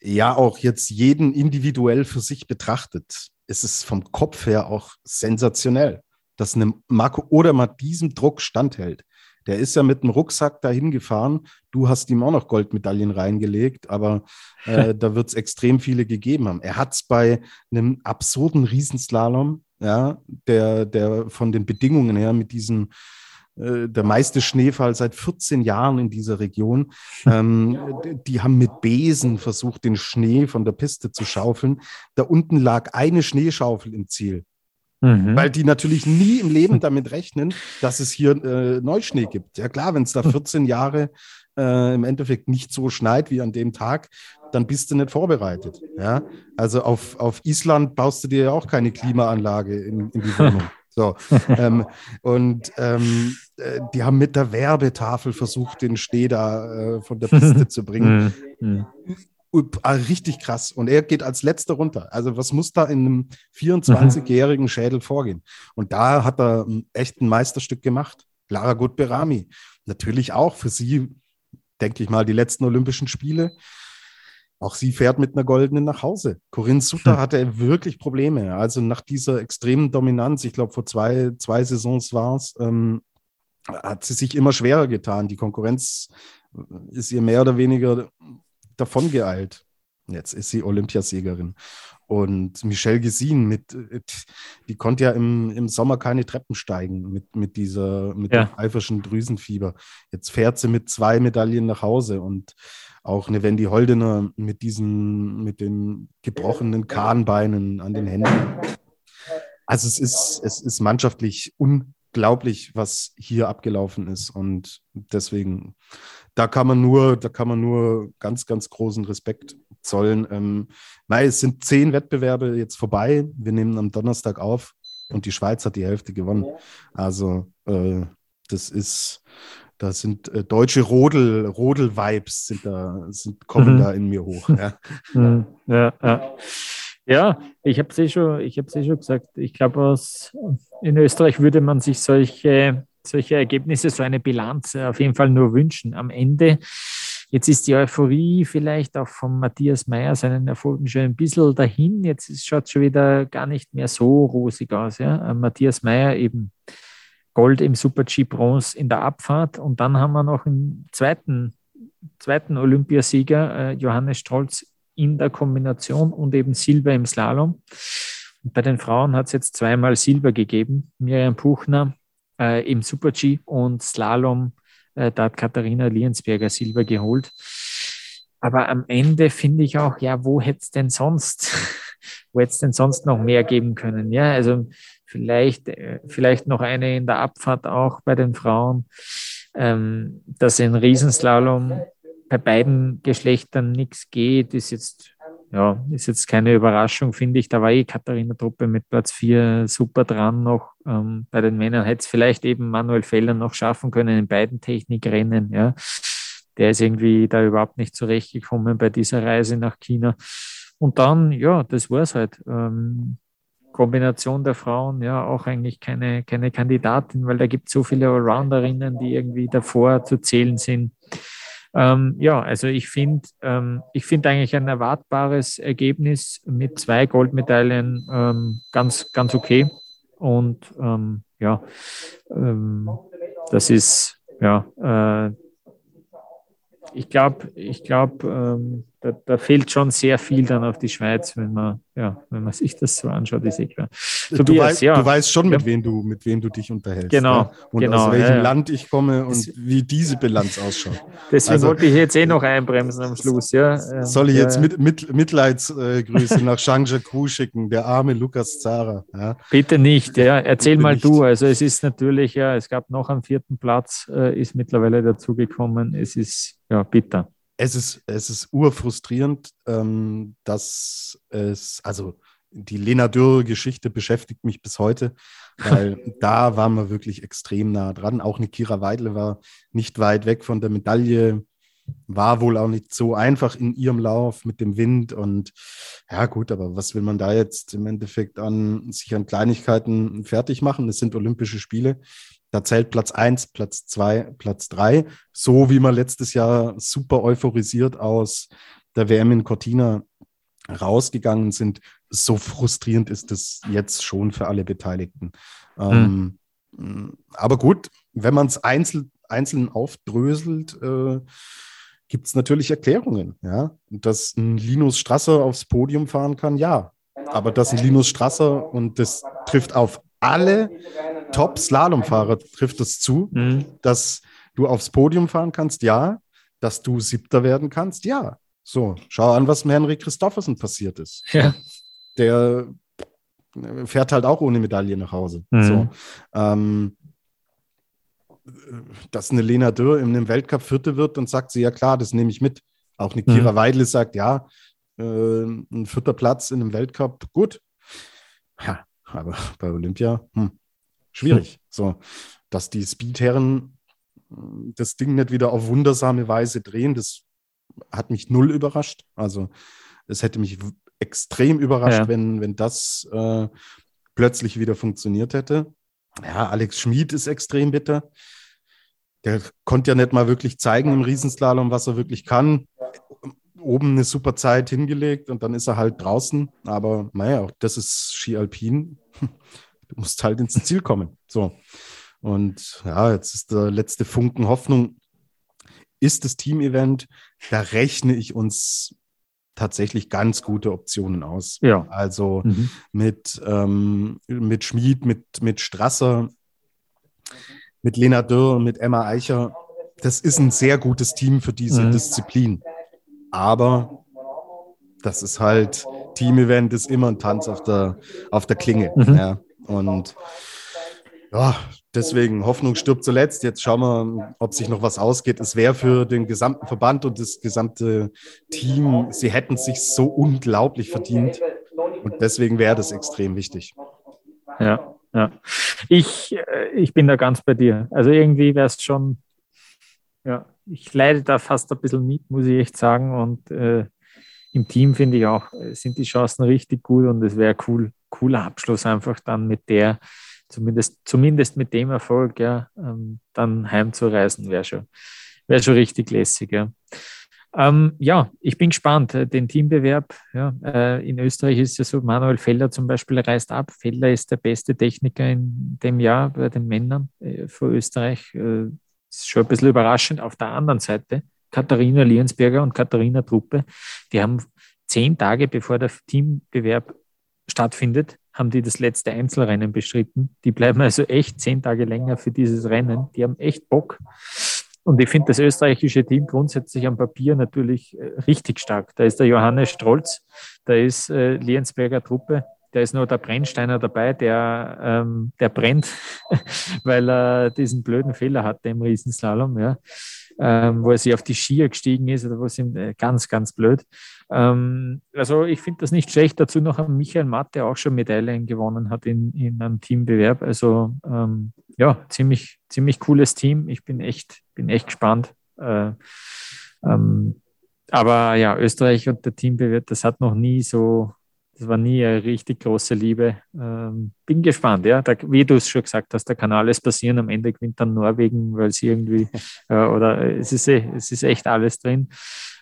ja, auch jetzt jeden individuell für sich betrachtet, ist es vom Kopf her auch sensationell, dass eine Marco Odermatt diesem Druck standhält. Der ist ja mit dem Rucksack dahin gefahren. Du hast ihm auch noch Goldmedaillen reingelegt, aber äh, <laughs> da wird es extrem viele gegeben haben. Er hat es bei einem absurden Riesenslalom, ja, der, der von den Bedingungen her mit diesem äh, der meiste Schneefall seit 14 Jahren in dieser Region. <laughs> Ähm, die haben mit Besen versucht, den Schnee von der Piste zu schaufeln. Da unten lag eine Schneeschaufel im Ziel. Mhm. Weil die natürlich nie im Leben <laughs> damit rechnen, dass es hier äh, Neuschnee gibt. Ja klar, wenn es da <laughs> 14 Jahre äh, im Endeffekt nicht so schneit wie an dem Tag, dann bist du nicht vorbereitet. Ja? Also auf, auf Island baust du dir ja auch keine Klimaanlage in, in die Wohnung. <laughs> So, ähm, und ähm, äh, die haben mit der Werbetafel versucht, den Schnee da äh, von der Piste zu bringen. Mhm. mhm. Ah, richtig krass. Und er geht als letzter runter. Also was muss da in einem 24-jährigen Schädel vorgehen? Und da hat er echt ein Meisterstück gemacht. Lara Gutberami. Natürlich auch für sie, denke ich mal, die letzten Olympischen Spiele. Auch sie fährt mit einer goldenen nach Hause. Corinne Sutter hm. hatte wirklich Probleme. Also nach dieser extremen Dominanz, ich glaube vor zwei, zwei Saisons war es, ähm, hat sie sich immer schwerer getan. Die Konkurrenz ist ihr mehr oder weniger davon geeilt. Jetzt ist sie Olympiasiegerin. Und Michelle Gesin mit, die konnte ja im, im Sommer keine Treppen steigen mit, mit dieser, mit ja. dem pfeiferschen Drüsenfieber. Jetzt fährt sie mit zwei Medaillen nach Hause und auch eine Wendy Holdener mit diesen, mit den gebrochenen Kahnbeinen an den Händen. Also es ist, es ist mannschaftlich unglaublich, was hier abgelaufen ist. Und deswegen da kann man nur, da kann man nur ganz, ganz großen Respekt sollen. Ähm, weil es sind zehn Wettbewerbe jetzt vorbei. Wir nehmen am Donnerstag auf und die Schweiz hat die Hälfte gewonnen. Also äh, das ist, da sind äh, deutsche Rodel, Rodel-Vibes sind da, sind, kommen mhm. da in mir hoch. Ja, mhm. ja, ja. Ja ich habe es eh, schon, eh schon gesagt. Ich glaube, in Österreich würde man sich solche, solche Ergebnisse, so eine Bilanz auf jeden Fall nur wünschen. Am Ende Jetzt ist die Euphorie vielleicht auch von Matthias Meyer seinen Erfolgen schon ein bisschen dahin. Jetzt schaut es schon wieder gar nicht mehr so rosig aus. Ja? Äh, Matthias Meyer eben Gold im Super-G Bronze in der Abfahrt. Und dann haben wir noch einen zweiten, zweiten Olympiasieger, äh, Johannes Strolz, in der Kombination und eben Silber im Slalom. Und bei den Frauen hat es jetzt zweimal Silber gegeben. Miriam Puchner äh, im Super-G und Slalom äh, da hat Katharina Liensberger Silber geholt. Aber am Ende finde ich auch, ja, wo hätte es denn sonst, <laughs> wo hätte es denn sonst noch mehr geben können? Ja, also vielleicht, äh, vielleicht noch eine in der Abfahrt auch bei den Frauen, ähm, dass in Riesenslalom bei beiden Geschlechtern nichts geht, ist jetzt ja, ist jetzt keine Überraschung, finde ich. Da war eh Katharina Truppe mit Platz 4 super dran noch. Ähm, bei den Männern hätte es vielleicht eben Manuel Feller noch schaffen können in beiden Technikrennen. Ja. Der ist irgendwie da überhaupt nicht zurechtgekommen bei dieser Reise nach China. Und dann, ja, das war es halt. Ähm, Kombination der Frauen, ja, auch eigentlich keine, keine Kandidatin, weil da gibt es so viele Allrounderinnen, die irgendwie davor zu zählen sind. Ähm, ja, also ich finde ähm, ich eigentlich ein erwartbares Ergebnis mit zwei Goldmedaillen ähm, ganz, ganz okay. Und ähm, ja, ähm, das ist, ja, äh, ich glaube, ich glaube, ähm, da, da, fehlt schon sehr viel dann auf die Schweiz, wenn man, ja, wenn man sich das so anschaut, ist eh klar. Tobias, du, weißt, ja. du weißt schon, mit ja. wem du, mit wem du dich unterhältst. Genau. Ja? Und genau, aus welchem Land ich komme und das, wie diese Bilanz ausschaut. Deswegen also, wollte ich jetzt eh noch einbremsen am Schluss, ja. Soll ich jetzt mit, mit, Mitleidsgrüße <laughs> nach Shangja-Ku schicken, der arme Lukas Zara. Bitte nicht, ja. Erzähl Bitte mal nicht. du. Also es ist natürlich, ja, es gab noch einen vierten Platz, äh, ist mittlerweile dazugekommen. Es ist ja bitter es ist, es ist urfrustrierend, ähm, dass es, also die Lena Dürr-Geschichte beschäftigt mich bis heute, weil <laughs> da waren wir wirklich extrem nah dran. Auch eine Kira Weidle war nicht weit weg von der Medaille, war wohl auch nicht so einfach in ihrem Lauf mit dem Wind. Und ja, gut, aber was will man da jetzt im Endeffekt an sich an Kleinigkeiten fertig machen? Es sind Olympische Spiele. Da zählt Platz 1, Platz 2, Platz 3. So wie man letztes Jahr super euphorisiert aus der WM in Cortina rausgegangen sind. So frustrierend ist es jetzt schon für alle Beteiligten. Mhm. Ähm, aber gut, wenn man es einzeln, einzeln aufdröselt, äh, gibt es natürlich Erklärungen. Ja? Dass ein Linus Strasser aufs Podium fahren kann, ja. Aber dass ein Linus Strasser, und das trifft auf alle Top-Slalomfahrer trifft es zu, mhm. dass du aufs Podium fahren kannst, ja. Dass du Siebter werden kannst, ja. So, schau an, was mit Henrik Christoffersen passiert ist. Ja. Der fährt halt auch ohne Medaille nach Hause. Mhm. So, ähm, dass eine Lena Dürr in einem Weltcup Vierte wird, dann sagt sie, ja klar, das nehme ich mit. Auch eine Kira mhm. Weidle sagt, ja, äh, ein vierter Platz in einem Weltcup, gut. Ja, aber bei Olympia, hm, schwierig. Hm. So, dass die Speedherren hm, das Ding nicht wieder auf wundersame Weise drehen, das hat mich null überrascht. Also, es hätte mich extrem überrascht, ja. wenn, wenn das äh, plötzlich wieder funktioniert hätte. Ja, Alex Schmid ist extrem bitter. Der konnte ja nicht mal wirklich zeigen im Riesenslalom, was er wirklich kann oben eine super Zeit hingelegt und dann ist er halt draußen. Aber naja, das ist Ski Alpin. <laughs> Du musst halt ins Ziel kommen. So. Und ja, jetzt ist der letzte Funken Hoffnung. Ist das Team-Event, da rechne ich uns tatsächlich ganz gute Optionen aus. Ja. Also mhm. mit, ähm, mit Schmid, mit, mit Strasser, mit Lena Dürr, mit Emma Eicher. Das ist ein sehr gutes Team für diese mhm. Disziplin. Aber das ist halt, Team-Event ist immer ein Tanz auf der, auf der Klinge. Mhm. Ja. Und Ja, deswegen Hoffnung stirbt zuletzt. Jetzt schauen wir, ob sich noch was ausgeht. Es wäre für den gesamten Verband und das gesamte Team, sie hätten sich so unglaublich verdient. Und deswegen wäre das extrem wichtig. Ja, ja. Ich, äh, ich bin da ganz bei dir. Also irgendwie wäre es schon, ja, ich leide da fast ein bisschen mit, muss ich echt sagen. Und äh, im Team finde ich auch, äh, sind die Chancen richtig gut und es wäre cool, cooler Abschluss einfach dann mit der, zumindest, zumindest mit dem Erfolg, ja, ähm, dann heimzureisen, wäre schon, wäre schon richtig lässig, ja. Ähm, ja, ich bin gespannt. Äh, den Teambewerb, ja, äh, in Österreich ist ja so, Manuel Feller zum Beispiel reist ab. Feller ist der beste Techniker in dem Jahr bei den Männern äh, Österreich. Äh, ist schon ein bisschen überraschend. Auf der anderen Seite, Katharina Liensberger und Katharina Truppe, die haben zehn Tage bevor der Teambewerb stattfindet, haben die das letzte Einzelrennen bestritten. Die bleiben also echt zehn Tage länger für dieses Rennen. Die haben echt Bock. Und ich finde das österreichische Team grundsätzlich am Papier natürlich äh, richtig stark. Da ist der Johannes Strolz, da ist äh, Liensberger Truppe, da ist nur der Brennsteiner dabei, der, ähm, der brennt, <laughs> weil er diesen blöden Fehler hatte im Riesenslalom, ja, ähm, wo er sich auf die Skier gestiegen ist oder was ihm äh, ganz, ganz blöd. Ähm, also ich finde das nicht schlecht. Dazu noch ein Michael Matt, der auch schon Medaillen gewonnen hat in, in einem Teambewerb. Also ähm, ja, ziemlich, ziemlich cooles Team. Ich bin echt, bin echt gespannt. Äh, ähm, aber ja, Österreich und der Teambewerb, das hat noch nie so das war nie eine richtig große Liebe. Ähm, bin gespannt, ja. Da, wie du es schon gesagt hast, da kann alles passieren. Am Ende gewinnt dann Norwegen, weil sie irgendwie, <laughs> äh, oder es ist, eh, es ist echt alles drin.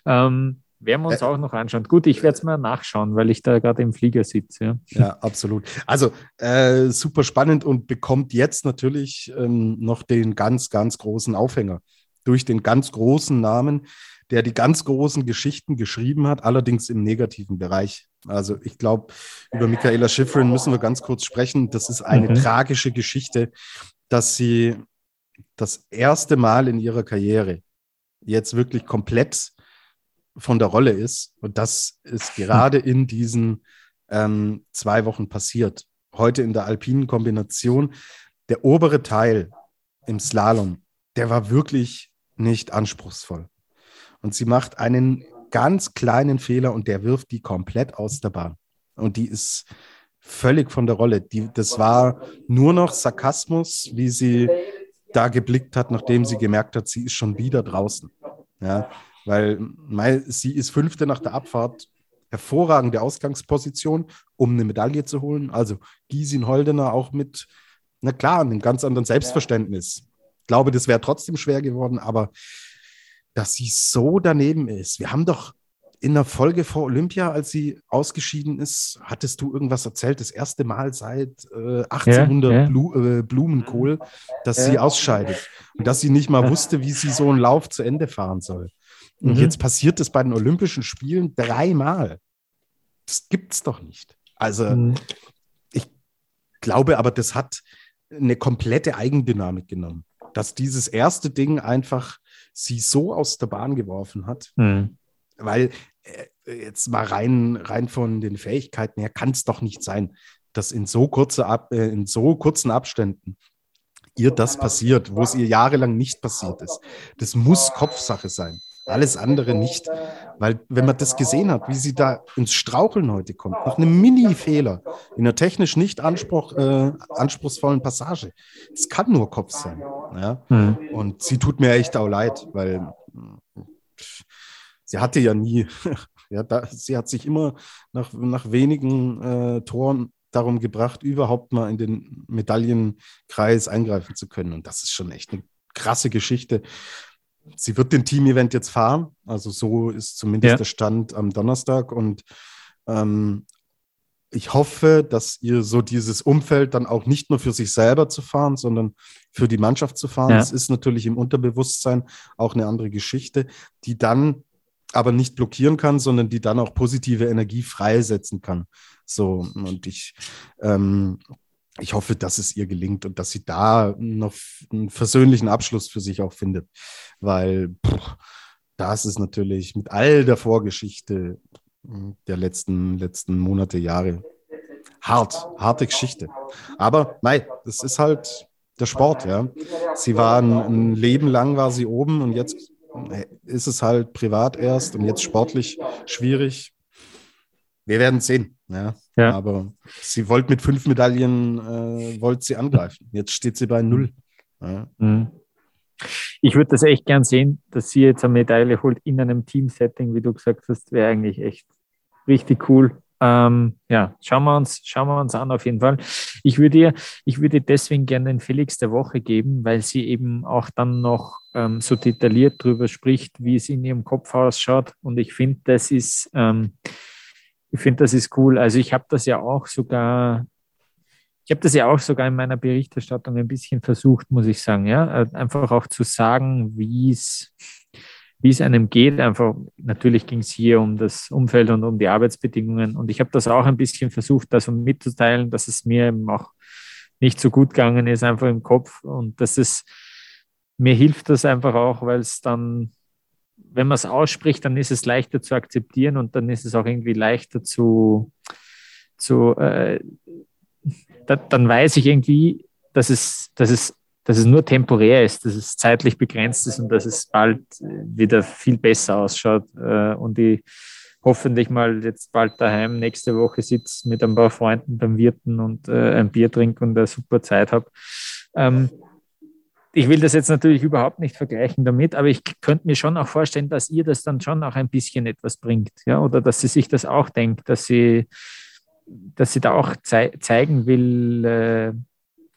Ähm, werden wir uns auch noch anschauen. Gut, ich werde es mal nachschauen, weil ich da gerade im Flieger sitze. Ja, ja absolut. Also äh, super spannend und bekommt jetzt natürlich ähm, noch den ganz, ganz großen Aufhänger durch den ganz großen Namen, der die ganz großen Geschichten geschrieben hat, allerdings im negativen Bereich. Also ich glaube, über Michaela Schifrin müssen wir ganz kurz sprechen. Das ist eine mhm. tragische Geschichte, dass sie das erste Mal in ihrer Karriere jetzt wirklich komplett von der Rolle ist. Und das ist gerade in diesen ähm, zwei Wochen passiert. Heute in der alpinen Kombination. Der obere Teil im Slalom, der war wirklich nicht anspruchsvoll. Und sie macht einen ganz kleinen Fehler und der wirft die komplett aus der Bahn. Und die ist völlig von der Rolle. Die, das war nur noch Sarkasmus, wie sie da geblickt hat, nachdem sie gemerkt hat, sie ist schon wieder draußen. Ja, weil sie ist Fünfte nach der Abfahrt, hervorragende Ausgangsposition, um eine Medaille zu holen. Also Gisin Holdener auch mit, na klar, einem ganz anderen Selbstverständnis. Ich glaube, das wäre trotzdem schwer geworden, aber dass sie so daneben ist. Wir haben doch in der Folge vor Olympia, als sie ausgeschieden ist, hattest du irgendwas erzählt, das erste Mal seit äh, 1800 ja, ja. Blu äh, Blumenkohl, dass ja. sie ausscheidet und dass sie nicht mal wusste, wie sie so einen Lauf zu Ende fahren soll. Und mhm. jetzt passiert es bei den Olympischen Spielen dreimal. Das gibt es doch nicht. Also mhm. ich glaube aber, das hat eine komplette Eigendynamik genommen, dass dieses erste Ding einfach sie so aus der Bahn geworfen hat, mhm. weil äh, jetzt mal rein, rein von den Fähigkeiten her kann es doch nicht sein, dass in so, kurze Ab, äh, in so kurzen Abständen ihr das passiert, wo es ihr jahrelang nicht passiert ist. Das muss Kopfsache sein. Alles andere nicht. Weil wenn man das gesehen hat, wie sie da ins Straucheln heute kommt, nach einem Mini-Fehler in einer technisch nicht anspruch, äh, anspruchsvollen Passage, das kann nur Kopf sein. Ja? Mhm. Und sie tut mir echt auch leid, weil sie hatte ja nie, <laughs> ja, da, sie hat sich immer nach, nach wenigen äh, Toren darum gebracht, überhaupt mal in den Medaillenkreis eingreifen zu können. Und das ist schon echt eine krasse Geschichte sie wird den Team-Event jetzt fahren. Also so ist zumindest ja. der Stand am Donnerstag. Und ähm, ich hoffe, dass ihr so dieses Umfeld dann auch nicht nur für sich selber zu fahren, sondern für die Mannschaft zu fahren. Ja. Das ist natürlich im Unterbewusstsein auch eine andere Geschichte, die dann aber nicht blockieren kann, sondern die dann auch positive Energie freisetzen kann. So, und ich ähm, ich hoffe, dass es ihr gelingt und dass sie da noch einen versöhnlichen Abschluss für sich auch findet. Weil pff, das ist natürlich mit all der Vorgeschichte hm, der letzten, letzten Monate, Jahre hart, harte Geschichte. Aber nein, das ist halt, der Sport, ja. Sie waren ein Leben lang war sie oben und jetzt äh, ist es halt privat erst und jetzt sportlich schwierig. Wir werden sehen. Ja. ja. Aber sie wollte mit fünf Medaillen, äh, wollte sie angreifen. Jetzt steht sie bei null. Ja. Mhm. Ich würde das echt gern sehen, dass sie jetzt eine Medaille holt in einem Team-Setting, wie du gesagt hast, wäre eigentlich echt richtig cool. Ähm, ja, schauen wir uns, schauen wir uns an auf jeden Fall. Ich würde ich würde deswegen gerne den Felix der Woche geben, weil sie eben auch dann noch ähm, so detailliert darüber spricht, wie es in ihrem Kopf ausschaut. Und ich finde, das ist, ähm, ich finde, das ist cool. Also ich habe das ja auch sogar ich habe das ja auch sogar in meiner Berichterstattung ein bisschen versucht, muss ich sagen, ja, äh, einfach auch zu sagen, wie es wie es einem geht. Einfach, natürlich ging es hier um das Umfeld und um die Arbeitsbedingungen. Und ich habe das auch ein bisschen versucht, das mitzuteilen, dass es mir eben auch nicht so gut gegangen ist, einfach im Kopf. Und das ist, mir hilft das einfach auch, weil es dann, wenn man es ausspricht, dann ist es leichter zu akzeptieren und dann ist es auch irgendwie leichter zu, zu äh, da, dann weiß ich irgendwie, dass es, dass, es, dass es nur temporär ist, dass es zeitlich begrenzt ist und dass es bald wieder viel besser ausschaut. Äh, und ich hoffentlich mal jetzt bald daheim nächste Woche sitze mit ein paar Freunden beim Wirten und äh, ein Bier trinke und eine super Zeit habe. Ähm, ich will das jetzt natürlich überhaupt nicht vergleichen damit, aber ich könnte mir schon auch vorstellen, dass ihr das dann schon auch ein bisschen etwas bringt, ja, oder dass sie sich das auch denkt, dass sie dass sie da auch zei zeigen will, äh,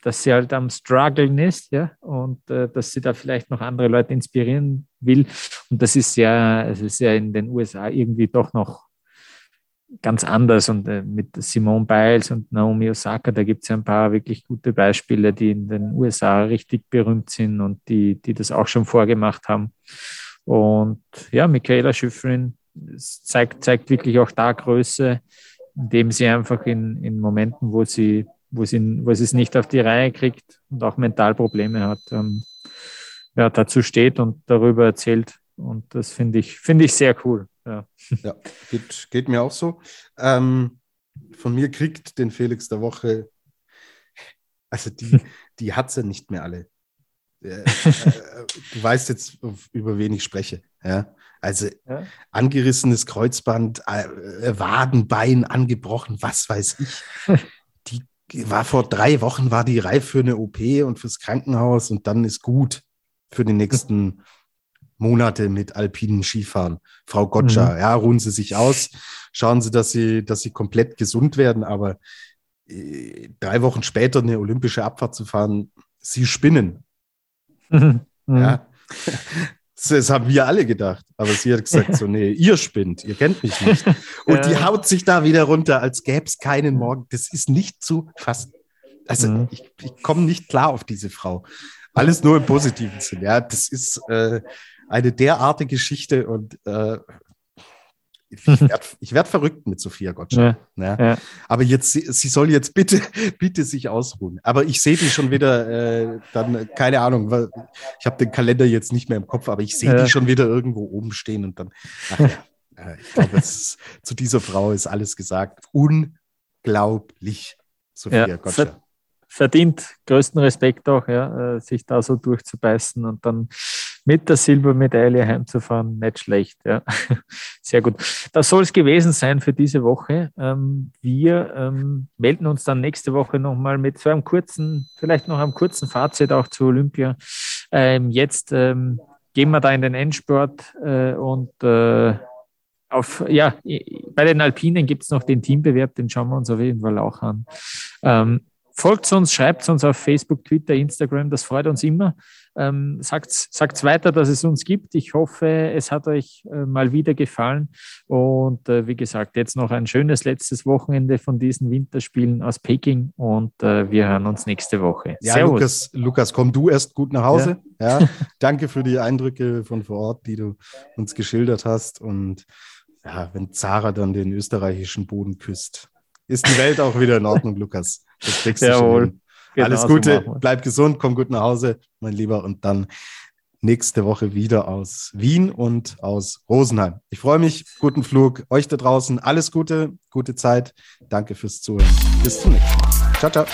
dass sie halt am Struggeln ist, ja, und äh, dass sie da vielleicht noch andere Leute inspirieren will. Und das ist ja, es ist ja in den USA irgendwie doch noch ganz anders. Und äh, mit Simone Biles und Naomi Osaka, da gibt es ja ein paar wirklich gute Beispiele, die in den USA richtig berühmt sind und die, die das auch schon vorgemacht haben. Und ja, Michaela Schifrin zeigt, zeigt wirklich auch da Größe indem sie einfach in, in Momenten, wo sie, wo, sie, wo sie es nicht auf die Reihe kriegt und auch Mentalprobleme hat, ähm, ja, dazu steht und darüber erzählt. Und das finde ich, finde ich sehr cool. Ja, ja geht, geht mir auch so. Ähm, von mir kriegt den Felix der Woche, also die, <laughs> die hat sie nicht mehr alle. Äh, äh, du weißt jetzt, über wen ich spreche. Ja? Also ja? angerissenes Kreuzband, äh, Wadenbein angebrochen, was weiß ich. <laughs> Die war vor drei Wochen, war die reif für eine OP und fürs Krankenhaus und dann ist gut für die nächsten <laughs> Monate mit alpinen Skifahren. Frau Gotcha, mhm. ja, ruhen Sie sich aus, schauen Sie, dass Sie, dass Sie komplett gesund werden, aber äh, drei Wochen später eine olympische Abfahrt zu fahren, Sie spinnen. Mhm. <laughs> Ja. Das haben wir alle gedacht. Aber sie hat gesagt, so, nee, <laughs> ihr spinnt, ihr kennt mich nicht. Und ja. die haut sich da wieder runter, als gäbe es keinen Morgen. Das ist nicht zu fassen. Also mhm. ich, ich komme nicht klar auf diese Frau. Alles nur im positiven Sinn. Ja, das ist äh, eine derartige Geschichte und äh, ich werde <laughs> werd verrückt mit Sophia Gottschalk. Ja, ja. Ja. Aber jetzt, sie soll jetzt bitte, <laughs> bitte sich ausruhen. Aber ich sehe die schon wieder, äh, dann, keine Ahnung, ich habe den Kalender jetzt nicht mehr im Kopf, aber ich sehe die schon wieder irgendwo oben stehen und dann, ach ja, äh, ich glaube, zu dieser Frau ist alles gesagt. Unglaublich, Sophia Gottschalk verdient größten Respekt auch, ja, äh, sich da so durchzubeißen und dann mit der Silbermedaille heimzufahren, nicht schlecht. Ja. <laughs> Sehr gut. Das soll es gewesen sein für diese Woche. Ähm, wir ähm, melden uns dann nächste Woche nochmal mit so einem kurzen, vielleicht noch einem kurzen Fazit auch zu Olympia. Ähm, jetzt gehen wir da in den Endsport äh, und äh, auf, ja, bei den Alpinen gibt es noch den Teambewerb, den schauen wir uns auf jeden Fall auch an. Folgt uns, schreibt uns auf Facebook, Twitter, Instagram, das freut uns immer. Ähm, sagt sagt's weiter, dass es uns gibt. Ich hoffe, es hat euch äh, mal wieder gefallen. Und äh, wie gesagt, jetzt noch ein schönes letztes Wochenende von diesen Winterspielen aus Peking und äh, wir hören uns nächste Woche. Ja, Servus. Lukas, Lukas, komm du erst gut nach Hause. Ja. ja. <laughs> Danke für die Eindrücke von vor Ort, die du uns geschildert hast. Und ja, wenn Zara dann den österreichischen Boden küsst, ist die Welt auch wieder in Ordnung, <laughs> Lukas. Das kriegst du Jawohl. schon. Genau, Alles Gute, so bleib gesund, komm gut nach Hause, mein Lieber. Und dann nächste Woche wieder aus Wien und aus Rosenheim. Ich freue mich, guten Flug. Euch da draußen alles Gute, gute Zeit. Danke fürs Zuhören. Bis zum nächsten Mal. Ciao, ciao.